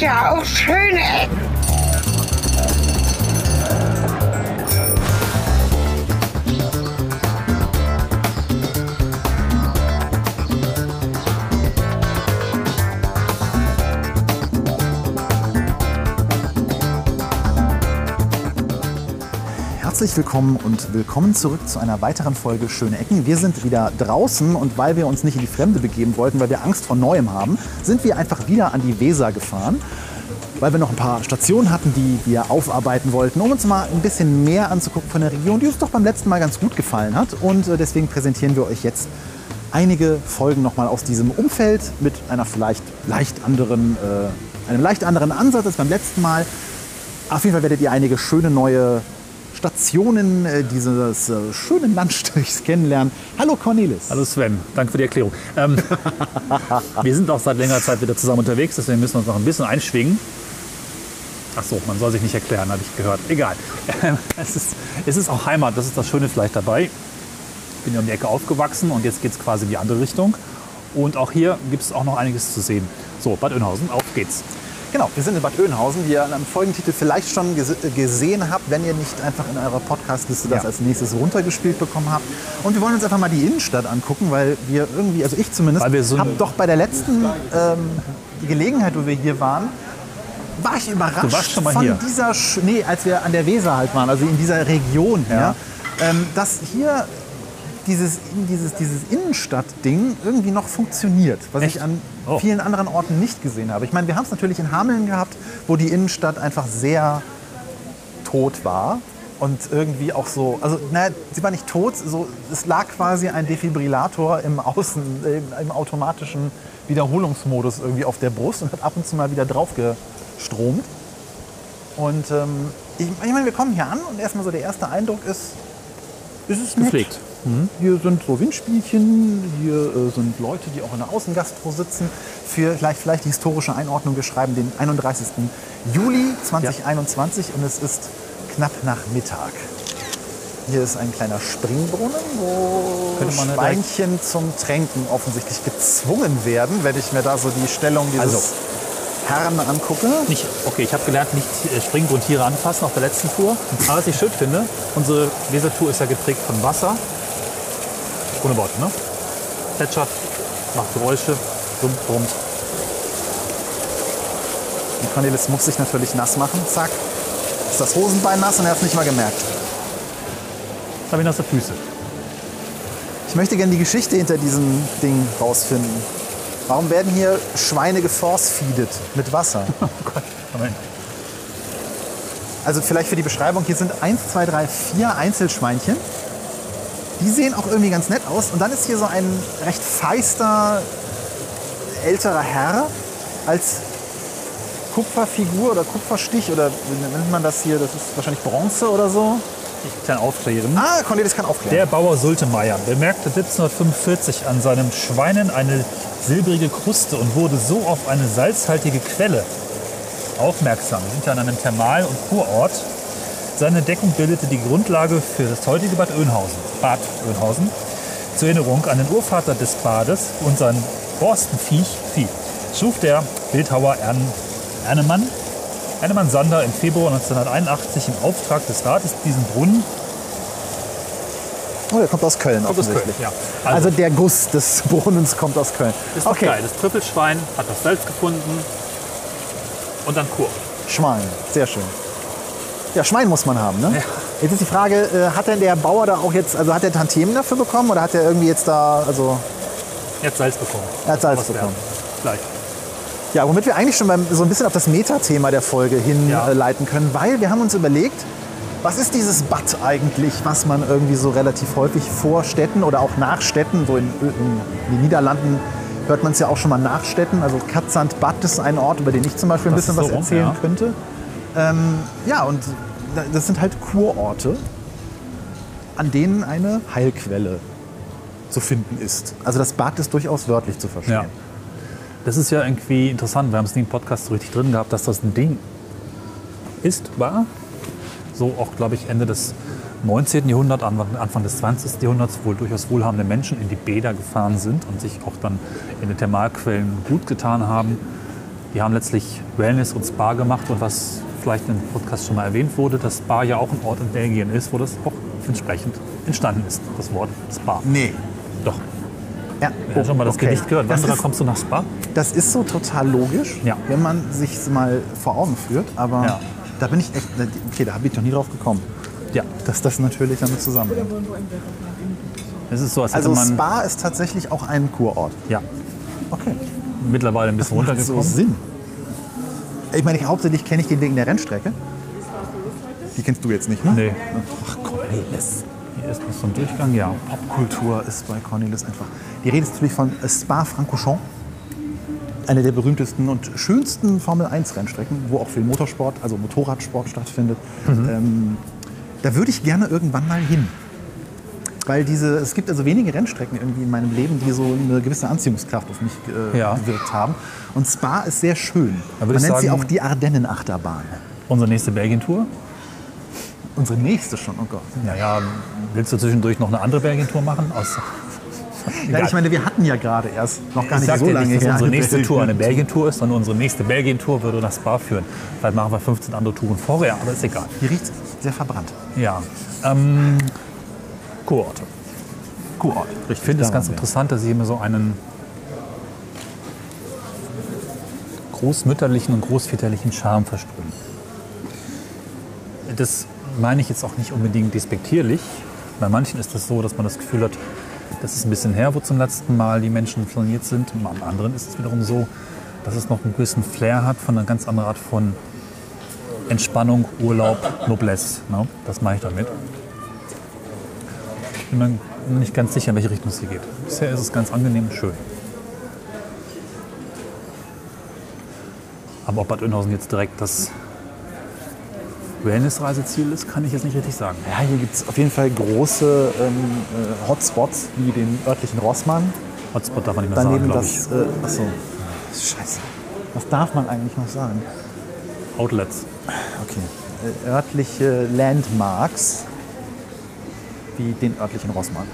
ja auch schöne Ecken. Herzlich willkommen und willkommen zurück zu einer weiteren Folge Schöne Ecken. Wir sind wieder draußen und weil wir uns nicht in die Fremde begeben wollten, weil wir Angst vor Neuem haben, sind wir einfach wieder an die Weser gefahren. Weil wir noch ein paar Stationen hatten, die wir aufarbeiten wollten, um uns mal ein bisschen mehr anzugucken von der Region, die uns doch beim letzten Mal ganz gut gefallen hat. Und äh, deswegen präsentieren wir euch jetzt einige Folgen nochmal aus diesem Umfeld mit einer vielleicht leicht anderen, äh, einem leicht anderen Ansatz als beim letzten Mal. Auf jeden Fall werdet ihr einige schöne neue Stationen äh, dieses äh, schönen Landstrichs kennenlernen. Hallo Cornelis. Hallo Sven, danke für die Erklärung. Ähm, wir sind auch seit längerer Zeit wieder zusammen unterwegs, deswegen müssen wir uns noch ein bisschen einschwingen. Ach so, man soll sich nicht erklären, habe ich gehört. Egal. es, ist, es ist auch Heimat, das ist das Schöne vielleicht dabei. Ich bin ja um die Ecke aufgewachsen und jetzt geht es quasi in die andere Richtung. Und auch hier gibt es auch noch einiges zu sehen. So, Bad Oeynhausen, auf geht's. Genau, wir sind in Bad Oeynhausen, wie ihr am Folgentitel vielleicht schon gesehen habt, wenn ihr nicht einfach in eurer Podcastliste das ja. als nächstes runtergespielt bekommen habt. Und wir wollen uns einfach mal die Innenstadt angucken, weil wir irgendwie, also ich zumindest, so habe doch bei der letzten ähm, Gelegenheit, wo wir hier waren, war ich überrascht von hier. dieser, nee, als wir an der Weser halt waren, also in dieser Region hier, ja. ähm, dass hier dieses, dieses, dieses Innenstadt-Ding irgendwie noch funktioniert, was Echt? ich an oh. vielen anderen Orten nicht gesehen habe. Ich meine, wir haben es natürlich in Hameln gehabt, wo die Innenstadt einfach sehr tot war und irgendwie auch so, also naja, sie war nicht tot, so, es lag quasi ein Defibrillator im Außen, im, im automatischen Wiederholungsmodus irgendwie auf der Brust und hat ab und zu mal wieder drauf gestromt. Und ähm, ich, ich meine, wir kommen hier an und erstmal so der erste Eindruck ist, ist es nett. Gepflegt. Mhm. Hier sind so Windspielchen, hier äh, sind Leute, die auch in der Außengastro sitzen. Für vielleicht, vielleicht die historische Einordnung, wir schreiben den 31. Juli 2021 ja. und es ist knapp nach Mittag. Hier ist ein kleiner Springbrunnen, wo Schweinchen zum Tränken offensichtlich gezwungen werden, wenn ich mir da so die Stellung dieses also. Herren angucke. Nicht, okay, ich habe gelernt, nicht äh, Springbrunntiere anfassen auf der letzten Tour. Aber was ich schön finde, unsere Wesertour ist ja geprägt von Wasser ohne Worte, ne? Plätschert, macht Geräusche, dumm, brummt. Und Cornelis muss sich natürlich nass machen. Zack. Ist das Hosenbein nass und er hat es nicht mal gemerkt. Jetzt habe ich nasse Füße. Ich möchte gerne die Geschichte hinter diesem Ding rausfinden. Warum werden hier Schweine geforce-feedet mit Wasser? Oh Gott, Amen. Also vielleicht für die Beschreibung, hier sind 1, 2, 3, 4 Einzelschweinchen. Die sehen auch irgendwie ganz nett aus. Und dann ist hier so ein recht feister älterer Herr als Kupferfigur oder Kupferstich oder wie nennt man das hier? Das ist wahrscheinlich Bronze oder so. Ich kann aufklären. Ah, Cornelis kann aufklären. Der Bauer Sultemeier bemerkte 1745 an seinem Schweinen eine silbrige Kruste und wurde so auf eine salzhaltige Quelle aufmerksam. Wir sind ja an einem Thermal- und Kurort seine Deckung bildete die Grundlage für das heutige Bad Oeynhausen. Bad Oeynhausen. Zur Erinnerung an den Urvater des Bades und sein Borstenviech Vieh, schuf der Bildhauer Ern, Ernemann, Ernemann Sander im Februar 1981 im Auftrag des Rates diesen Brunnen Oh, der kommt aus Köln kommt aus Köln, ja. Also, also, der Guss des Brunnens kommt aus Köln. Ist okay. geil. Das Trüffelschwein hat das Salz gefunden und dann Kur. Schwein, sehr schön. Ja, Schwein muss man haben, ne? Ja. Jetzt ist die Frage, äh, hat denn der Bauer da auch jetzt, also hat er Tantiemen dafür bekommen oder hat er irgendwie jetzt da, also... Er hat Salz bekommen. Er hat Salz bekommen. Gleich. Ja, womit wir eigentlich schon beim, so ein bisschen auf das Metathema der Folge hinleiten ja. können, weil wir haben uns überlegt, was ist dieses Bad eigentlich, was man irgendwie so relativ häufig vor Städten oder auch nach Städten, so in, in den Niederlanden hört man es ja auch schon mal nach Städten, also Katzand Bad ist ein Ort, über den ich zum Beispiel ein das bisschen was erzählen ja. könnte. Ähm, ja, und das sind halt Kurorte, an denen eine Heilquelle zu finden ist. Also das Bad ist durchaus wörtlich zu verstehen. Ja. Das ist ja irgendwie interessant. Wir haben es nie im Podcast so richtig drin gehabt, dass das ein Ding ist, war. So auch, glaube ich, Ende des 19. Jahrhunderts, Anfang des 20. Jahrhunderts, wo durchaus wohlhabende Menschen in die Bäder gefahren sind und sich auch dann in den Thermalquellen gut getan haben. Die haben letztlich Wellness und Spa gemacht und was vielleicht im Podcast schon mal erwähnt wurde, dass Spa ja auch ein Ort in Belgien ist, wo das auch entsprechend entstanden ist, das Wort Spa. Nee. Doch. Ja, Ja, schon mal das okay. Gedicht gehört. Das Wanderer, ist, kommst du nach Spa? das ist so total logisch, Ja. wenn man sich mal vor Augen führt. Aber Ja. da bin ich echt, okay, da bin ich noch nie drauf gekommen, Ja. dass das natürlich damit zusammenhängt. Es ist so, als Also man Spa ist tatsächlich auch ein Kurort. ja, Okay. mittlerweile ein bisschen Macht so runtergekommen. Sinn. Ich meine, ich, hauptsächlich kenne ich den wegen der Rennstrecke. Die kennst du jetzt nicht, ne? Nee. Ach, Cornelis. Hier ist noch so ein Durchgang, ja. Popkultur ist bei Cornelis einfach. Die Rede ist natürlich von Spa-Francorchamps. Eine der berühmtesten und schönsten Formel-1-Rennstrecken, wo auch viel Motorsport, also Motorradsport stattfindet. Ähm, da würde ich gerne irgendwann mal hin. Weil diese, es gibt also wenige Rennstrecken irgendwie in meinem Leben, die so eine gewisse Anziehungskraft auf mich äh, Ja. gewirkt haben. Und Spa ist sehr schön. Man nennt ich sie sagen- auch die Ardennen-Achterbahn. Unsere nächste Belgien-Tour. Unsere nächste schon, oh Gott. Naja, willst du zwischendurch noch eine andere Belgien-Tour machen? Aus, Ja, ich meine, wir hatten ja gerade erst, noch gar ich nicht so lange nicht, dass unsere nächste Tour eine Belgien- Belgien-Tour ist, sondern unsere nächste Belgien-Tour würde nach Spa führen. Vielleicht machen wir 15 andere Touren vorher, aber ist egal. Die riecht sehr verbrannt. Ja. Ähm, Kurorte. Kurort. Ich finde es ganz interessant, dass sie immer so einen großmütterlichen und großväterlichen Charme versprühen. Das meine ich jetzt auch nicht unbedingt despektierlich. Bei manchen ist es so, dass man das Gefühl hat, das ist ein bisschen her, wo zum letzten Mal die Menschen flaniert sind. Und Bei anderen ist es wiederum so, dass es noch einen gewissen Flair hat von einer ganz anderen Art von Entspannung, Urlaub, Noblesse. Ne? Das mache ich damit. Ich bin mir nicht ganz sicher, in welche Richtung es hier geht. Bisher ist es ganz angenehm und schön. Aber ob Bad Oeynhausen jetzt direkt das Wellness-Reiseziel ist, kann ich jetzt nicht richtig sagen. Ja, hier gibt es auf jeden Fall große ähm, äh, Hotspots, wie den örtlichen Rossmann. Hotspot darf man nicht mehr Daneben sagen, glaube ich. Äh, achso. Scheiße. Was darf man eigentlich noch sagen? Outlets. Okay. Äh, örtliche Landmarks, wie den örtlichen Rossmann.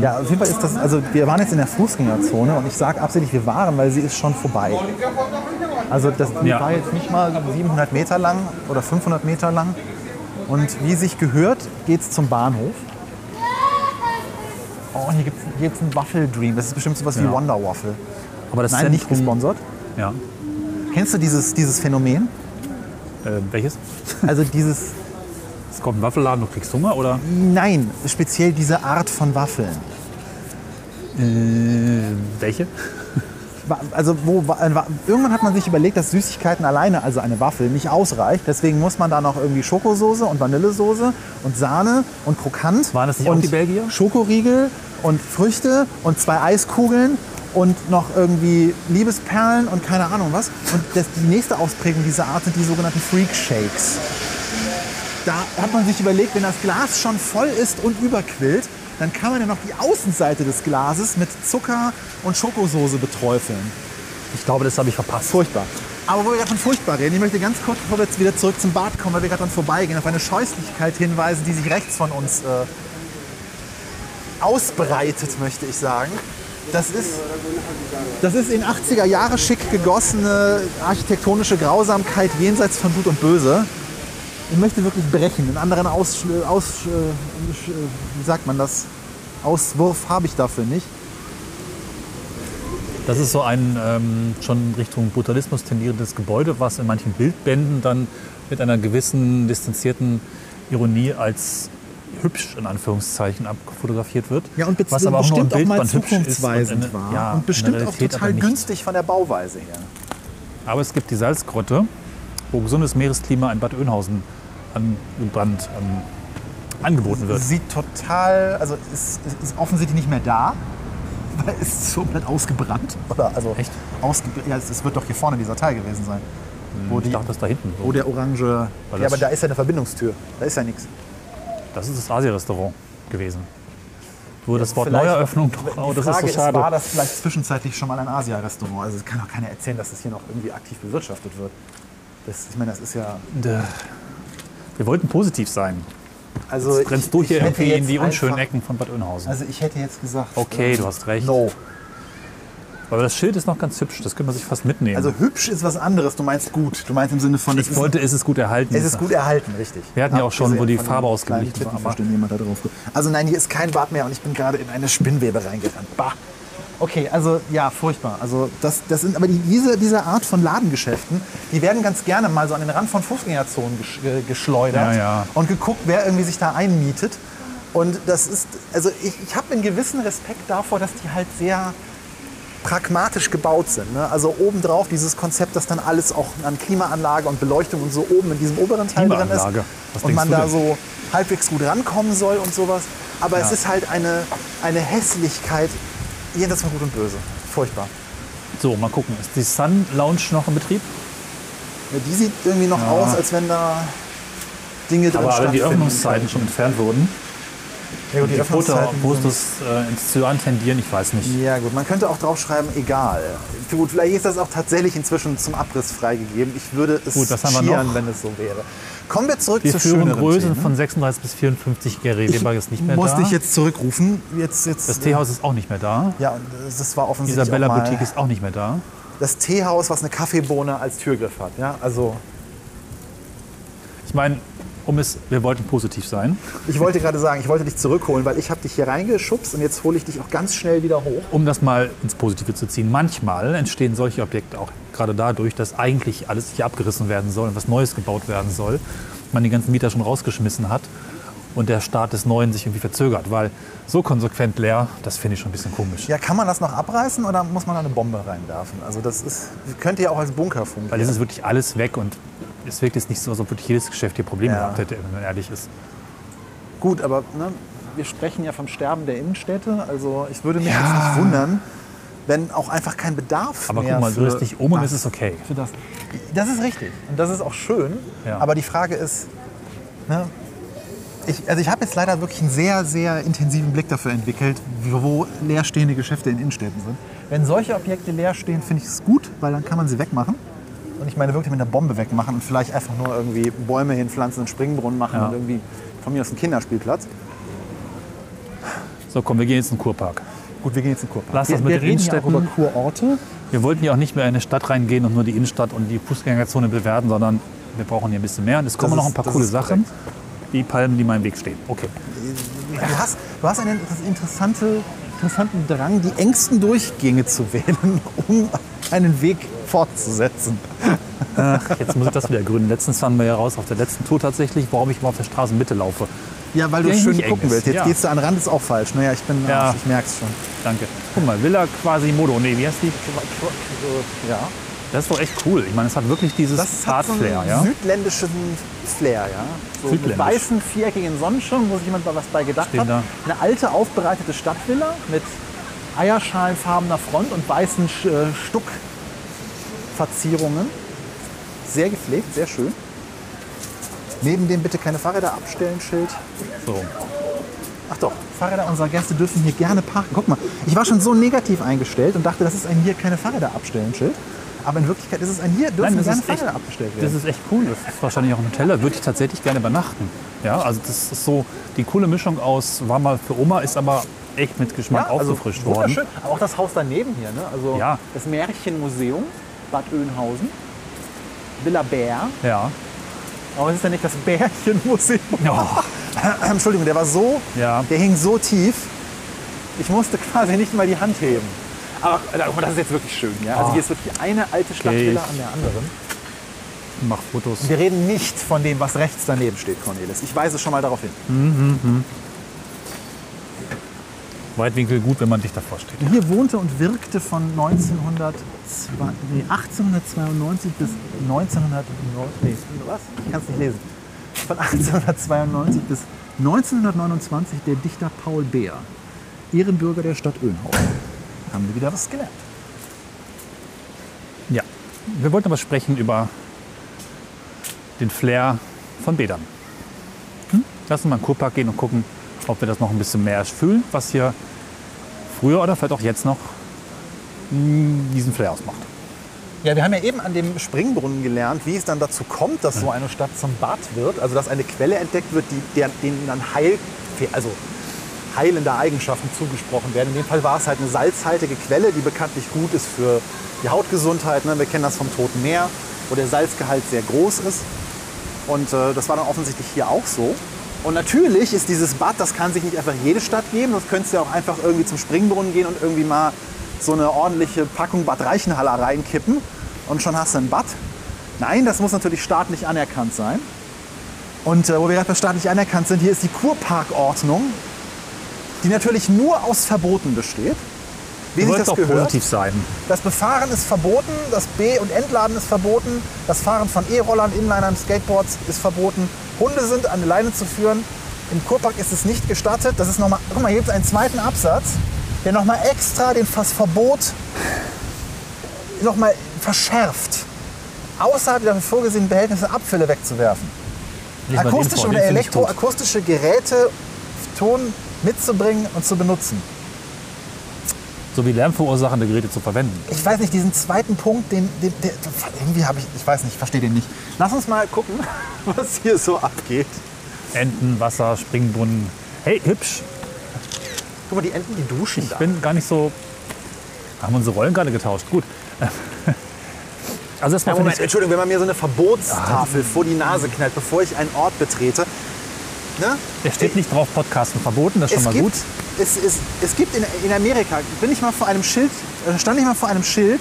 Ja, auf jeden Fall ist das, also wir waren jetzt in der Fußgängerzone und ich sage absichtlich, wir waren, weil sie ist schon vorbei. Also das die Ja. war jetzt nicht mal 700 Meter lang oder 500 Meter lang. Und wie sich gehört, geht es zum Bahnhof. Oh, hier gibt es jetzt ein Waffle Dream. Das ist bestimmt sowas wie Ja. Wonder Waffle. Aber das Nein, nicht Zentrum- gesponsert. Ja. Kennst du dieses, dieses Phänomen? Äh, welches? Also dieses, Es kommt ein Waffelladen, du kriegst Hunger oder? nein, speziell diese Art von Waffeln. Äh, welche? Also wo, wa- irgendwann hat man sich überlegt, dass Süßigkeiten alleine, also eine Waffel, nicht ausreicht. Deswegen muss man da noch irgendwie Schokosoße und Vanillesoße und Sahne und Krokant. Waren das nicht auch und die Belgier? Schokoriegel und Früchte und zwei Eiskugeln und noch irgendwie Liebesperlen und keine Ahnung was. Und das, die nächste Ausprägung dieser Art sind die sogenannten Freak Shakes. Da hat man sich überlegt, wenn das Glas schon voll ist und überquillt, dann kann man ja noch die Außenseite des Glases mit Zucker und Schokosoße beträufeln. Ich glaube, das habe ich verpasst. Furchtbar. Aber wo wir gerade von furchtbar reden, ich möchte ganz kurz, bevor wir jetzt wieder zurück zum Bad kommen, weil wir gerade dran vorbeigehen, auf eine Scheußlichkeit hinweisen, die sich rechts von uns äh, ausbreitet, möchte ich sagen. Das ist, das ist in 80er Jahre schick gegossene architektonische Grausamkeit jenseits von Gut und Böse. Ich möchte wirklich brechen. Einen anderen Aus, aus wie sagt man das? Auswurf habe ich dafür nicht. Das ist so ein ähm, schon Richtung Brutalismus tendierendes Gebäude, was in manchen Bildbänden dann mit einer gewissen distanzierten Ironie als hübsch in Anführungszeichen abfotografiert wird. Ja, und was aber auch nur im bestimmt auch mal Bildband hübsch ist und zukunftsweisend in- war. ja, und bestimmt auch total günstig von der Bauweise her. Aber es gibt die Salzgrotte, wo gesundes Meeresklima in Bad Oeynhausen angebrannt ähm, angeboten wird. Sieht total, also ist, ist, offensichtlich nicht mehr da, weil es ist so komplett ausgebrannt. Oder also Echt? Ausge ja, es, es wird doch hier vorne dieser Teil gewesen sein. Wo, Ich die, dachte, das da hinten. wo der orange. Weil Ja, aber da ist ja eine Verbindungstür. Da ist ja nichts. Das ist das Asia-Restaurant gewesen. Wo das Wort Neueröffnung doch, oh, das Frage ist so ist, war schade. das vielleicht zwischenzeitlich schon mal ein Asia-Restaurant? Also es kann doch keiner erzählen, dass das hier noch irgendwie aktiv bewirtschaftet wird. Das, ich meine, das ist ja. Wir wollten positiv sein. Also Jetzt rennst du hier irgendwie in die unschönen Ecken von Bad Oeynhausen. Also ich hätte jetzt gesagt. Okay, äh, du hast recht. No. Aber das Schild ist noch ganz hübsch, das könnte man sich fast mitnehmen. Also hübsch ist was anderes. Du meinst gut. Du meinst im Sinne von ich wollte, es ist gut erhalten. Es ist gut erhalten, richtig. Wir hatten ja auch schon, wo die Farbe kleinen war, Titten jemand da drauf. Also nein, hier ist kein Bad mehr und ich bin gerade in eine Spinnwebe reingerannt. Bah. Okay, also ja, furchtbar. Also das, das sind aber die, diese, diese Art von Ladengeschäften, die werden ganz gerne mal so an den Rand von Fußgängerzonen gesch äh, geschleudert Ja, ja. und geguckt, wer irgendwie sich da einmietet. Und das ist, also ich, ich habe einen gewissen Respekt davor, dass die halt sehr pragmatisch gebaut sind. Ne? Also obendrauf dieses Konzept, dass dann alles auch an Klimaanlage und Beleuchtung und so oben in diesem oberen Teil drin ist. Was und man da so halbwegs gut rankommen soll und sowas. Aber es Ja. ist halt eine, eine Hässlichkeit, jenseits von Gut und Böse. Furchtbar. So, mal gucken. Ist die Sun Lounge noch in Betrieb? Ja, die sieht irgendwie noch aus, als wenn da Dinge drin Aber alle die. Öffnungszeiten schon entfernt wurden. Ja, gut, die Die Foto, Öffnungszeiten sind- Fotos äh, ins Cyan tendieren, ich weiß nicht. Ja gut, man könnte auch draufschreiben, egal. Gut, vielleicht ist das auch tatsächlich inzwischen zum Abriss freigegeben. Ich würde es Gut, was haben wir schieren, wenn es so wäre. Kommen wir zurück Wir zu führen Größen Themen. von 36 bis 54 Gary Weber ist nicht mehr Musste da. ich jetzt zurückrufen. Jetzt, jetzt, das Teehaus ist auch nicht mehr da. Ja, das war offensichtlich Isabella auch mal Boutique ist auch nicht mehr da. das Teehaus, was eine Kaffeebohne als Türgriff hat. Ja, also Ich meine, um es, wir wollten positiv sein. ich wollte gerade sagen, ich wollte dich zurückholen, weil ich habe dich hier reingeschubst und jetzt hole ich dich auch ganz schnell wieder hoch. Um das mal ins Positive zu ziehen. Manchmal entstehen solche Objekte auch gerade dadurch, dass eigentlich alles hier abgerissen werden soll und was Neues gebaut werden soll. Man die ganzen Mieter schon rausgeschmissen hat und der Start des Neuen sich irgendwie verzögert. Weil so konsequent leer, das finde ich schon ein bisschen komisch. Ja, kann man das noch abreißen oder muss man da eine Bombe reinwerfen? Also das ist, könnte ja auch als Bunker fungieren. Weil es ist wirklich alles weg und es wirkt jetzt nicht so, als ob wirklich jedes Geschäft hier Probleme Ja. gehabt hätte, wenn man ehrlich ist. Gut, aber ne, wir sprechen ja vom Sterben der Innenstädte. Also ich würde mich Ja. jetzt nicht wundern, wenn auch einfach kein Bedarf Aber mehr guck mal, du drehst dich um und es ist okay. für das. Das ist richtig und das ist auch schön. Ja. Aber die Frage ist, ne, ich, also ich habe jetzt leider wirklich einen sehr, sehr intensiven Blick dafür entwickelt, wo leerstehende Geschäfte in Innenstädten sind. Wenn solche Objekte leer stehen, finde ich es gut, weil dann kann man sie wegmachen. Und ich meine wirklich mit einer Bombe wegmachen und vielleicht einfach nur irgendwie Bäume hinpflanzen, einen Springbrunnen machen Ja. und irgendwie von mir aus einen Kinderspielplatz. So, komm, wir gehen jetzt in den Kurpark. Gut, wir gehen jetzt in Kurpark. Lass wir, das mit wir den reden hier auch über Innenstädten. Kurorte. Wir wollten ja auch nicht mehr in eine Stadt reingehen und nur die Innenstadt und die Fußgängerzone bewerten, sondern wir brauchen hier ein bisschen mehr. Und es kommen Das noch ist- ein paar coole ist Sachen. Die Palmen, die mal im Weg stehen. Okay. Du hast, du hast einen interessante, interessanten Drang, die engsten Durchgänge zu wählen, um einen Weg fortzusetzen. Jetzt muss ich das wieder gründen. Letztens fanden wir ja raus auf der letzten Tour tatsächlich, warum ich mal auf der Straßenmitte laufe. Ja, weil du schön gucken willst. Jetzt ja. gehst du an den Rand, ist auch falsch. Naja, ich bin, Ja. ich merk's schon. Danke. Guck mal, Villa Quasimodo. Nee, wie heißt die? Ja. Das ist doch echt cool. Ich meine, es hat wirklich dieses Das hat so Art-Flair. Ja? südländischen Flair, ja. So mit Südländisch. weißen, viereckigen Sonnenschirmen, wo sich jemand mal was bei gedacht Stehen hat. da. Eine alte, aufbereitete Stadtvilla mit eierschalenfarbener Front und weißen äh, Stuckverzierungen. Sehr gepflegt, sehr schön. Neben dem bitte keine Fahrräder abstellen Schild. So. Ach doch, Fahrräder unserer Gäste dürfen hier gerne parken. Guck mal, ich war schon so negativ eingestellt und dachte, das ist ein hier keine Fahrräder abstellen Schild. Aber in Wirklichkeit ist es ein hier dürfen Nein, das gerne echt- Fahrräder abgestellt Das werden. ist echt cool. Das ist wahrscheinlich auch ein Hotel. Da würde ich tatsächlich gerne übernachten. Ja, also das ist so die coole Mischung aus, war mal für Oma, ist aber echt mit Geschmack aufgefrischt worden. also wunderschön. Aber auch das Haus daneben hier, ne? Also Ja. das Märchenmuseum, Bad Oeynhausen, Villa Bär. Ja. Aber es ist ja nicht das Bärchenmuseum. Oh, Entschuldigung, der war so, Ja. der hing so tief, ich musste quasi nicht mal die Hand heben. Aber äh, das ist jetzt wirklich schön. Ja? Also Oh. hier ist wirklich eine alte Stadtvilla ich- an der anderen. mach Fotos. Wir reden nicht von dem, was rechts daneben steht, Cornelis. Ich weise schon mal darauf hin. Weitwinkel gut, wenn man dich davor steht. Hier wohnte und wirkte von 1902, nee, 1892 bis 1909. Nee, was? Ich kann es nicht lesen. Von 1892 bis 1929 der Dichter Paul Beer, Ehrenbürger der Stadt Oeynhausen. Haben wir wieder was gelernt. Ja. Wir wollten aber sprechen über den Flair von Bädern. Hm? Lass uns mal in den Kurpark gehen und gucken, ob wir das noch ein bisschen mehr fühlen, was hier früher oder vielleicht auch jetzt noch diesen Flair ausmacht. Ja, wir haben ja eben an dem Springbrunnen gelernt, wie es dann dazu kommt, dass so eine Stadt zum Bad wird. Also dass eine Quelle entdeckt wird, die der, denen dann Heil, also heilende Eigenschaften zugesprochen werden. In dem Fall war es halt eine salzhaltige Quelle, die bekanntlich gut ist für die Hautgesundheit. Ne? Wir kennen das vom Toten Meer, wo der Salzgehalt sehr groß ist. Und äh, das war dann offensichtlich hier auch so. Und natürlich ist dieses Bad, das kann sich nicht einfach jede Stadt geben. Das könntest du ja auch einfach irgendwie zum Springbrunnen gehen und irgendwie mal so eine ordentliche Packung Bad Reichenhaller reinkippen und schon hast du ein Bad. Nein, das muss natürlich staatlich anerkannt sein. Und äh, wo wir gerade bei staatlich anerkannt sind, hier ist die Kurparkordnung, die natürlich nur aus Verboten besteht. Wie sich das doch gehört. positiv sein. Das Befahren ist verboten, das B- und Entladen ist verboten, das Fahren von E-Rollern, Inlinern, Skateboards ist verboten. Hunde sind an die Leine zu führen. Im Kurpark ist es nicht gestattet. Das ist nochmal, guck mal, hier gibt es einen zweiten Absatz, der nochmal extra den das Verbot nochmal verschärft. Außerhalb der vorgesehenen Behältnisse Abfälle wegzuwerfen. Akustische oder elektroakustische Geräte, Ton mitzubringen und zu benutzen. Sowie lärmverursachende Geräte zu verwenden. Ich weiß nicht, diesen zweiten Punkt, den, den, den irgendwie habe ich, ich weiß nicht, ich verstehe den nicht. Lass uns mal gucken, was hier so abgeht. Enten, Wasser, Springbrunnen. Hey, hübsch. Guck mal, die Enten, die duschen Ich da. bin gar nicht so. Haben unsere Rollen gerade getauscht. Gut. Also Ja, erstmal finde Moment, ich, Entschuldigung, wenn man mir so eine Verbotstafel vor die Nase knallt, bevor ich einen Ort betrete. Ne? der steht nicht drauf, Podcasten verboten, das ist schon mal gibt, gut. Es, es, es gibt in, in Amerika, bin ich mal vor einem Schild, äh, stand ich mal vor einem Schild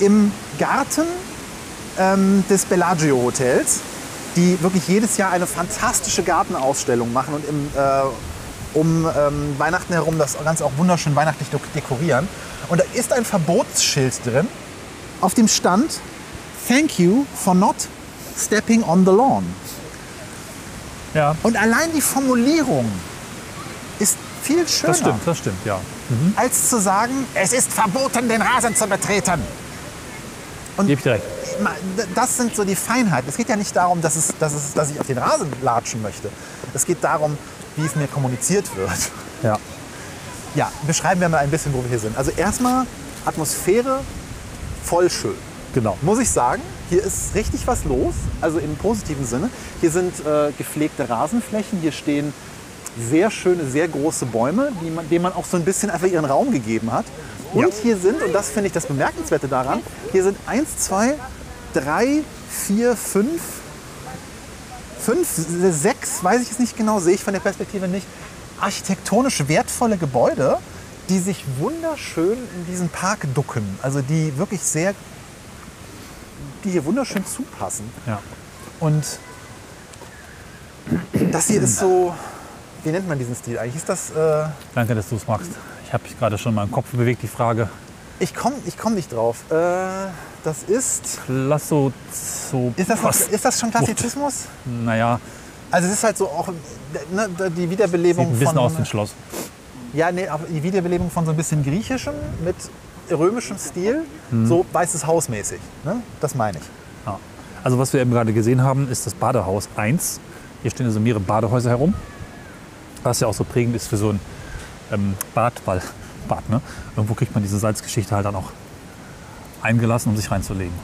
im Garten ähm, des Bellagio Hotels, die wirklich jedes Jahr eine fantastische Gartenausstellung machen und im, äh, um ähm, Weihnachten herum das Ganze auch wunderschön weihnachtlich dek- dekorieren. Und da ist ein Verbotsschild drin, auf dem stand Thank you for not stepping on the lawn. Ja, Und allein die Formulierung ist viel schöner, das stimmt, das stimmt, ja. als zu sagen, es ist verboten, den Rasen zu betreten. Gebe ich dir recht. Das sind so die Feinheiten. Es geht ja nicht darum, dass, es, dass, es, dass ich auf den Rasen latschen möchte. Es geht darum, wie es mir kommuniziert wird. Ja. Ja, beschreiben wir mal ein bisschen, wo wir hier sind. Also erstmal Atmosphäre voll schön. Genau. Muss ich sagen, hier ist richtig was los, also im positiven Sinne. Hier sind äh, gepflegte Rasenflächen, hier stehen sehr schöne, sehr große Bäume, die man, denen man auch so ein bisschen einfach ihren Raum gegeben hat. Und Ja. hier sind, und das finde ich das Bemerkenswerte daran, hier sind eins, zwei, drei, vier, fünf, fünf, sechs, weiß ich es nicht genau, sehe ich von der Perspektive nicht, architektonisch wertvolle Gebäude, die sich wunderschön in diesen Park ducken. Also die wirklich sehr, die hier wunderschön zupassen. Ja. Und das hier ist so, wie nennt man diesen Stil eigentlich? Ist das, äh, Danke, dass du es magst. Ich habe mich gerade schon in meinem Kopf bewegt, die Frage. ich komme ich komm nicht drauf. Äh, das ist, Lasso, so. ist das, noch, ist das schon Klassizismus? Naja, Also es ist halt so auch ne, die sieht Wiederbelebung ein bisschen von... aus ein Schloss. Ja, nee, aber die Wiederbelebung von so ein bisschen griechischem mit römischem Stil, so weißes Haus mäßig. Ne? Das meine ich. Ja. Also was wir eben gerade gesehen haben, ist das Badehaus 1. Hier stehen also mehrere Badehäuser herum. Was ja auch so prägend ist für so ein ähm, Bad, weil Bad, ne? Irgendwo kriegt man diese Salzgeschichte halt dann auch eingelassen, um sich reinzulegen.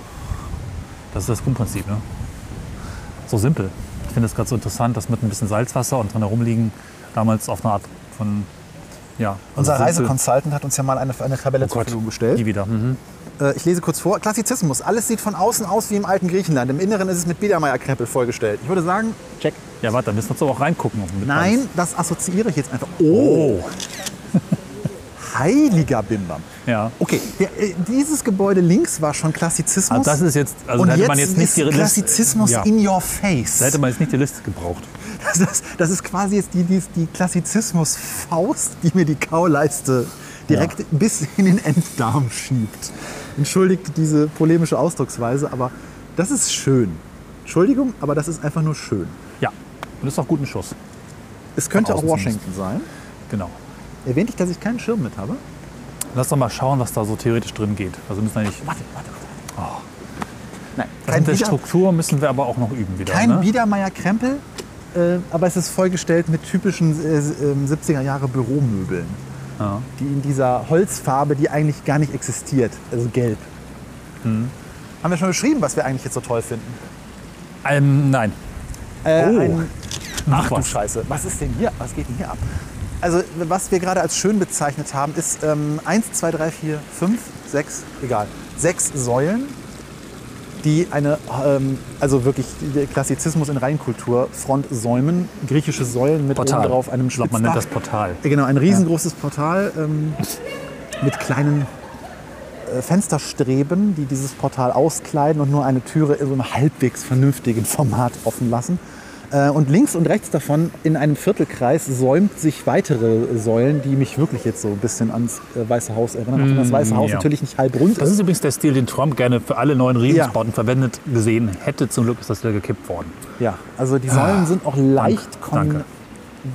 Das ist das Grundprinzip, ne? So simpel. Ich finde es gerade so interessant, dass mit ein bisschen Salzwasser und drin herumliegen damals auf eine Art von ja, Unser also simpel- Reisekonsultant hat uns ja mal eine, eine Tabelle zur Gott, Verfügung gestellt. Die wieder. Mhm. Äh, ich lese kurz vor. Klassizismus. Alles sieht von außen aus wie im alten Griechenland. Im Inneren ist es mit Biedermeier-Krempel vollgestellt. Ich würde sagen, check. Ja, warte, da müssen wir jetzt aber auch reingucken. Nein, das assoziiere ich jetzt einfach. Oh, Oh. heiliger Bimbam. Ja. Okay, der, äh, dieses Gebäude links war schon Klassizismus. Also das ist jetzt, also und hätte man jetzt nicht die Liste. Klassizismus Ja. in your face. Da hätte man jetzt nicht die Liste gebraucht. Das, ist- das ist quasi jetzt die, die, die Klassizismus-Faust, die mir die Kauleiste direkt bis in den Enddarm schiebt. Entschuldigt diese polemische Ausdrucksweise, aber das ist schön. Entschuldigung, aber das ist einfach nur schön. Und das ist auch gut ein Schuss. Es könnte auch Washington sein. Genau. Erwähnte ich, dass ich keinen Schirm mit habe? Lass doch mal schauen, was da so theoretisch drin geht. Also müssen wir nicht. Warte, warte, warte. Nein, Das mit der Bieder, Struktur müssen wir aber auch noch üben wieder. kein ne? Biedermeier-Krempel, äh, aber es ist vollgestellt mit typischen äh, ähm, 70er Jahre Büromöbeln. Ja. die in dieser Holzfarbe, die eigentlich gar nicht existiert, also gelb. Hm. Haben wir schon beschrieben, was wir eigentlich jetzt so toll finden? Ähm, nein. Äh, Oh. ein, Ach du was. Scheiße, was ist denn hier? Was geht denn hier ab? Also was wir gerade als schön bezeichnet haben, ist ähm, 1, 2, 3, 4, 5, 6, egal, sechs Säulen, die eine, ähm, also wirklich der Klassizismus in Reinkultur, Front säumen, griechische Säulen mit Portal. oben drauf einem Ich glaube, man nennt das Spitzdach. Portal. Ja, Genau, ein riesengroßes Portal ähm, mit kleinen äh, Fensterstreben, die dieses Portal auskleiden und nur eine Türe in so einem halbwegs vernünftigen Format offen lassen. Äh, und links und rechts davon in einem Viertelkreis säumt sich weitere Säulen, die mich wirklich jetzt so ein bisschen ans äh, Weiße Haus erinnern. Auch wenn das Weiße Haus Mm, ja. natürlich nicht halb rund Das ist. ist übrigens der Stil, den Trump gerne für alle neuen Regierungsbauten verwendet gesehen hätte. Zum Glück ist das wieder gekippt worden. Ja, also die Säulen sind auch leicht danke.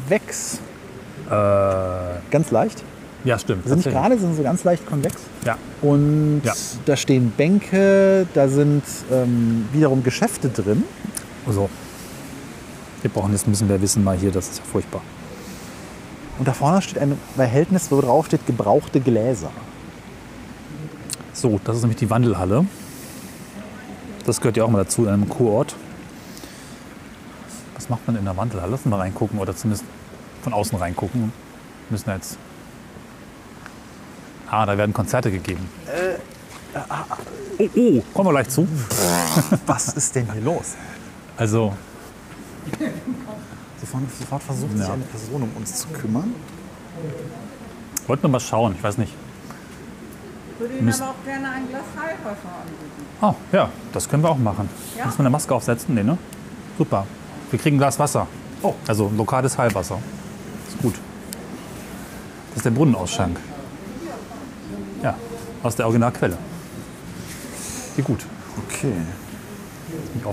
konvex. Äh, Ganz leicht. ja, stimmt. Sind nicht gerade, sind so ganz leicht konvex. Ja. Und Ja. da stehen Bänke, da sind ähm, wiederum Geschäfte drin. So. Wir brauchen jetzt müssen wir wissen mal hier, das ist ja furchtbar. Und da vorne steht ein Behältnis, wo drauf steht gebrauchte Gläser. So, das ist nämlich die Wandelhalle. Das gehört ja auch mal dazu in einem Kurort. Was macht man in der Wandelhalle? Lass uns mal reingucken oder zumindest von außen reingucken. Wir müssen jetzt. Ah, da werden Konzerte gegeben. Oh, oh, kommen wir gleich zu. Was ist denn hier los? Also, Sofort, sofort versucht sich Ja. eine Person um uns zu kümmern. wollten wir mal schauen, ich weiß nicht. Ich würde Ihnen aber auch gerne ein Glas Heilwasser anbieten. Oh, ja, das können wir auch machen. Ja. Müssen wir eine Maske aufsetzen? Nee, ne? Super. Wir kriegen ein Glas Wasser. Oh. Also lokales Heilwasser. Ist gut. Das ist der Brunnenausschank. Ja, aus der Originalquelle. Wie gut. Okay. Bin ich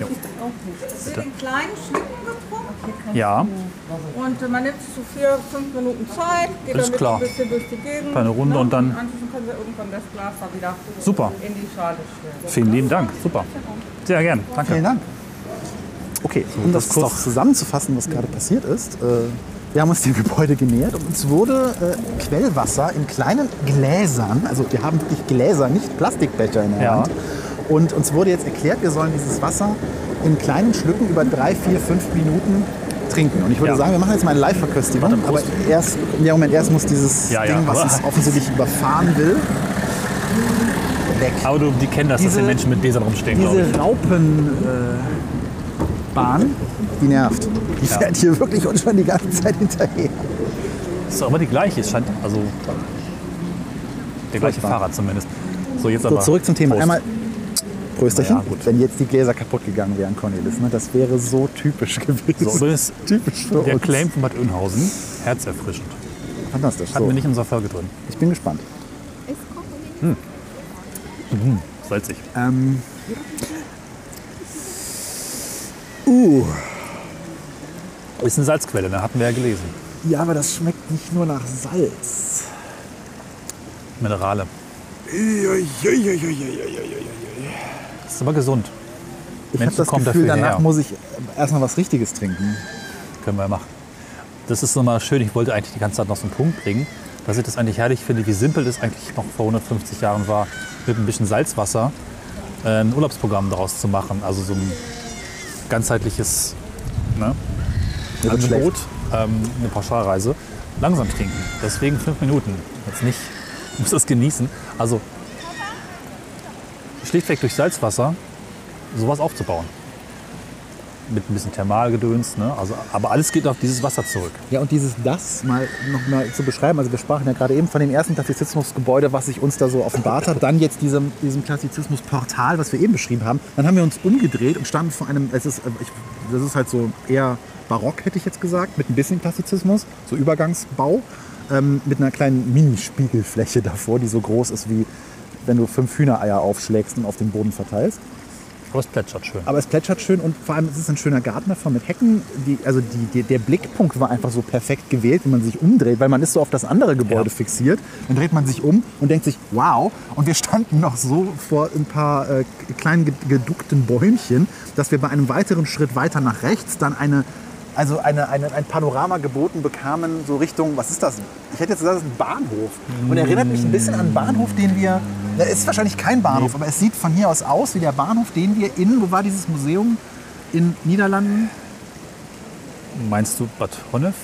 aufgeregt. Es wird in kleinen Schlitten getrunken Ja, und man nimmt sich so vier, fünf Minuten Zeit, geht Alles damit klar. ein bisschen durch die Gegend. Kleine Runde ne? und dann- Anschließend können Sie irgendwann das Glas da wieder super. in die Schale stellen. Vielen lieben Dank. Super. Sehr gern. Danke. Vielen Dank. Okay, um das das kurz kurz- zusammenzufassen, was gerade passiert ist. Äh, wir haben uns dem Gebäude genähert und uns wurde äh, Quellwasser in kleinen Gläsern, also wir haben wirklich Gläser, nicht Plastikbecher in der Ja. Hand. Und uns wurde jetzt erklärt, wir sollen dieses Wasser in kleinen Schlücken über drei, vier, fünf Minuten trinken. Und ich würde Ja. sagen, wir machen jetzt mal eine Live-Verköstigung. Warte, Aber erst, ja, Moment, erst muss dieses Ja, ja, Ding, was aber- uns offensichtlich überfahren will, weg. Aber du, die kennen das, dass Diese- die Menschen mit Gläsern rumstehen. Diese Raupenbahn, äh, die nervt. Die Ja. fährt hier wirklich uns schon die ganze Zeit hinterher. Das ist doch immer die gleiche. Es scheint also der gleiche. Fahrer zumindest. So, jetzt So, aber. zurück zum Thema. Prost. Einmal Prösterchen. Ja, gut. Wenn jetzt die Gläser kaputt gegangen wären, Cornelis, ne? das wäre so typisch gewesen. So, übrigens, typisch für der uns. Claim von Bad Oeynhausen, herzerfrischend. Fantastisch. Hatten So, wir nicht in unserer Folge drin. ich bin gespannt. Salzig. Ähm, uh, Ist eine Salzquelle, ne? hatten wir ja gelesen. ja, aber das schmeckt nicht nur nach Salz. Minerale. Das ist aber gesund. Ich habe Menschen das Gefühl, dafür danach her. muss ich erstmal was Richtiges trinken. Können wir machen. Das ist nochmal schön. Ich wollte eigentlich die ganze Zeit noch so einen Punkt bringen, dass ich das eigentlich herrlich finde, wie simpel es eigentlich noch vor 150 Jahren war, mit ein bisschen Salzwasser äh, ein Urlaubsprogramm daraus zu machen. Also so ein ganzheitliches ne? Angebot, ähm, eine Pauschalreise. Langsam trinken. Deswegen fünf Minuten. Jetzt nicht, du musst das genießen. Also schlichtweg durch Salzwasser sowas aufzubauen. Mit ein bisschen Thermalgedöns. Ne? Also, aber alles geht auf dieses Wasser zurück. Ja, und dieses das mal noch mal zu beschreiben. Also wir sprachen ja gerade eben von dem ersten Klassizismusgebäude, was sich uns da so offenbart hat. Dann jetzt diesem, diesem Klassizismusportal, was wir eben beschrieben haben. Dann haben wir uns umgedreht und standen vor einem, es ist, ich, das ist halt so eher barock, hätte ich jetzt gesagt, mit ein bisschen Klassizismus, so Übergangsbau, ähm, mit einer kleinen Mini-Spiegelfläche davor, die so groß ist wie wenn du fünf Hühnereier aufschlägst und auf den Boden verteilst. Aber es plätschert schön. Aber es plätschert schön und vor allem es ist ein schöner Garten davon mit Hecken. Die, also die, die, der Blickpunkt war einfach so perfekt gewählt, wenn man sich umdreht, weil man ist so auf das andere Gebäude Ja. fixiert. Dann dreht man sich um und denkt sich, wow. Und wir standen noch so vor ein paar äh, kleinen ge- geduckten Bäumchen, dass wir bei einem weiteren Schritt weiter nach rechts dann eine, also eine, eine, ein Panorama geboten bekamen, so Richtung, was ist das? Ich hätte jetzt gesagt, das ist ein Bahnhof. Und erinnert mich ein bisschen an einen Bahnhof, den wir, da ist wahrscheinlich kein Bahnhof, aber es sieht von hier aus aus wie der Bahnhof, den wir in, wo war dieses Museum? In Niederlanden? Meinst du Bad Honnef?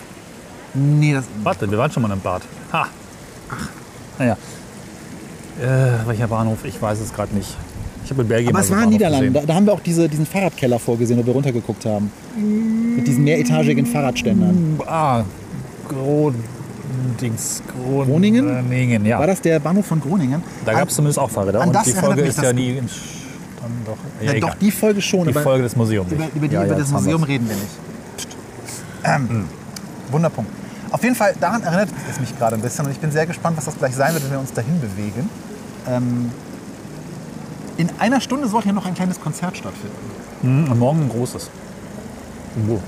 Nee, das, Warte, wir waren schon mal im Bad. Ha. Ach. Naja. Äh, welcher Bahnhof? Ich weiß es gerade nicht. Ich habe in Belgien aber es so war einen in Bahnhof Niederlanden. Da, da haben wir auch diese, diesen Fahrradkeller vorgesehen, wo wir runtergeguckt haben. Mit diesen mehretagigen Fahrradständern. Ah, Grodings. Gron Groningen? Groningen, ja. War das der Bahnhof von Groningen? Da gab es zumindest auch Fahrräder. Und die Folge ist ja nie entstanden. Doch, ja, Ja, doch, die Folge schon. die Folge des Museums. über, über, die, Ja, über das Museum wir's. reden wir nicht. Ähm, Wunderpunkt. Auf jeden Fall, daran erinnert es mich gerade ein bisschen und ich bin sehr gespannt, was das gleich sein wird, wenn wir uns dahin bewegen. Ähm, in einer Stunde soll hier noch ein kleines Konzert stattfinden. Mhm, Und morgen ein großes. Wo?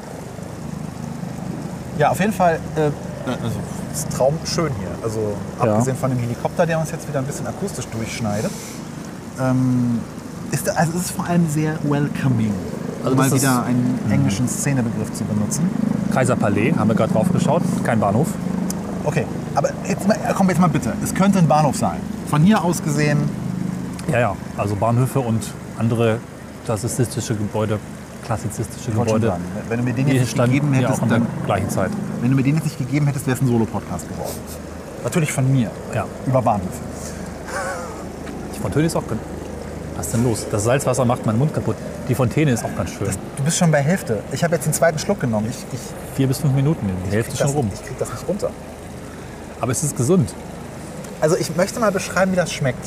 Ja, auf jeden Fall. Äh, also, es ist traumschön hier. Also, Ja. abgesehen von dem Helikopter, der uns jetzt wieder ein bisschen akustisch durchschneidet. Ähm, ist, also, es ist vor allem sehr welcoming. Also mal wieder einen englischen Szenebegriff zu benutzen. Kaiser Palais, haben wir gerade drauf geschaut. Kein Bahnhof. Okay, aber jetzt mal, komm jetzt mal bitte. Es könnte ein Bahnhof sein. Von hier aus gesehen, Ja, ja. Also Bahnhöfe und andere klassizistische Gebäude, klassizistische Gebäude. sagen, wenn du mir den Die jetzt nicht gegeben hättest, dann, gleichen Zeit. wenn du mir den jetzt nicht gegeben hättest, wäre es ein Solo-Podcast geworden. Natürlich von mir, Ja. über Bahnhöfe. Die Fontäne ist auch ganz. Was ist denn los? Das Salzwasser macht meinen Mund kaputt. Die Fontäne ist auch ganz schön. Du bist schon bei Hälfte. Ich habe jetzt den zweiten Schluck genommen. Ich, ich, Vier bis fünf Minuten, die Hälfte krieg schon das, rum. ich krieg das nicht runter. Aber es ist gesund. Also ich möchte mal beschreiben, wie das schmeckt.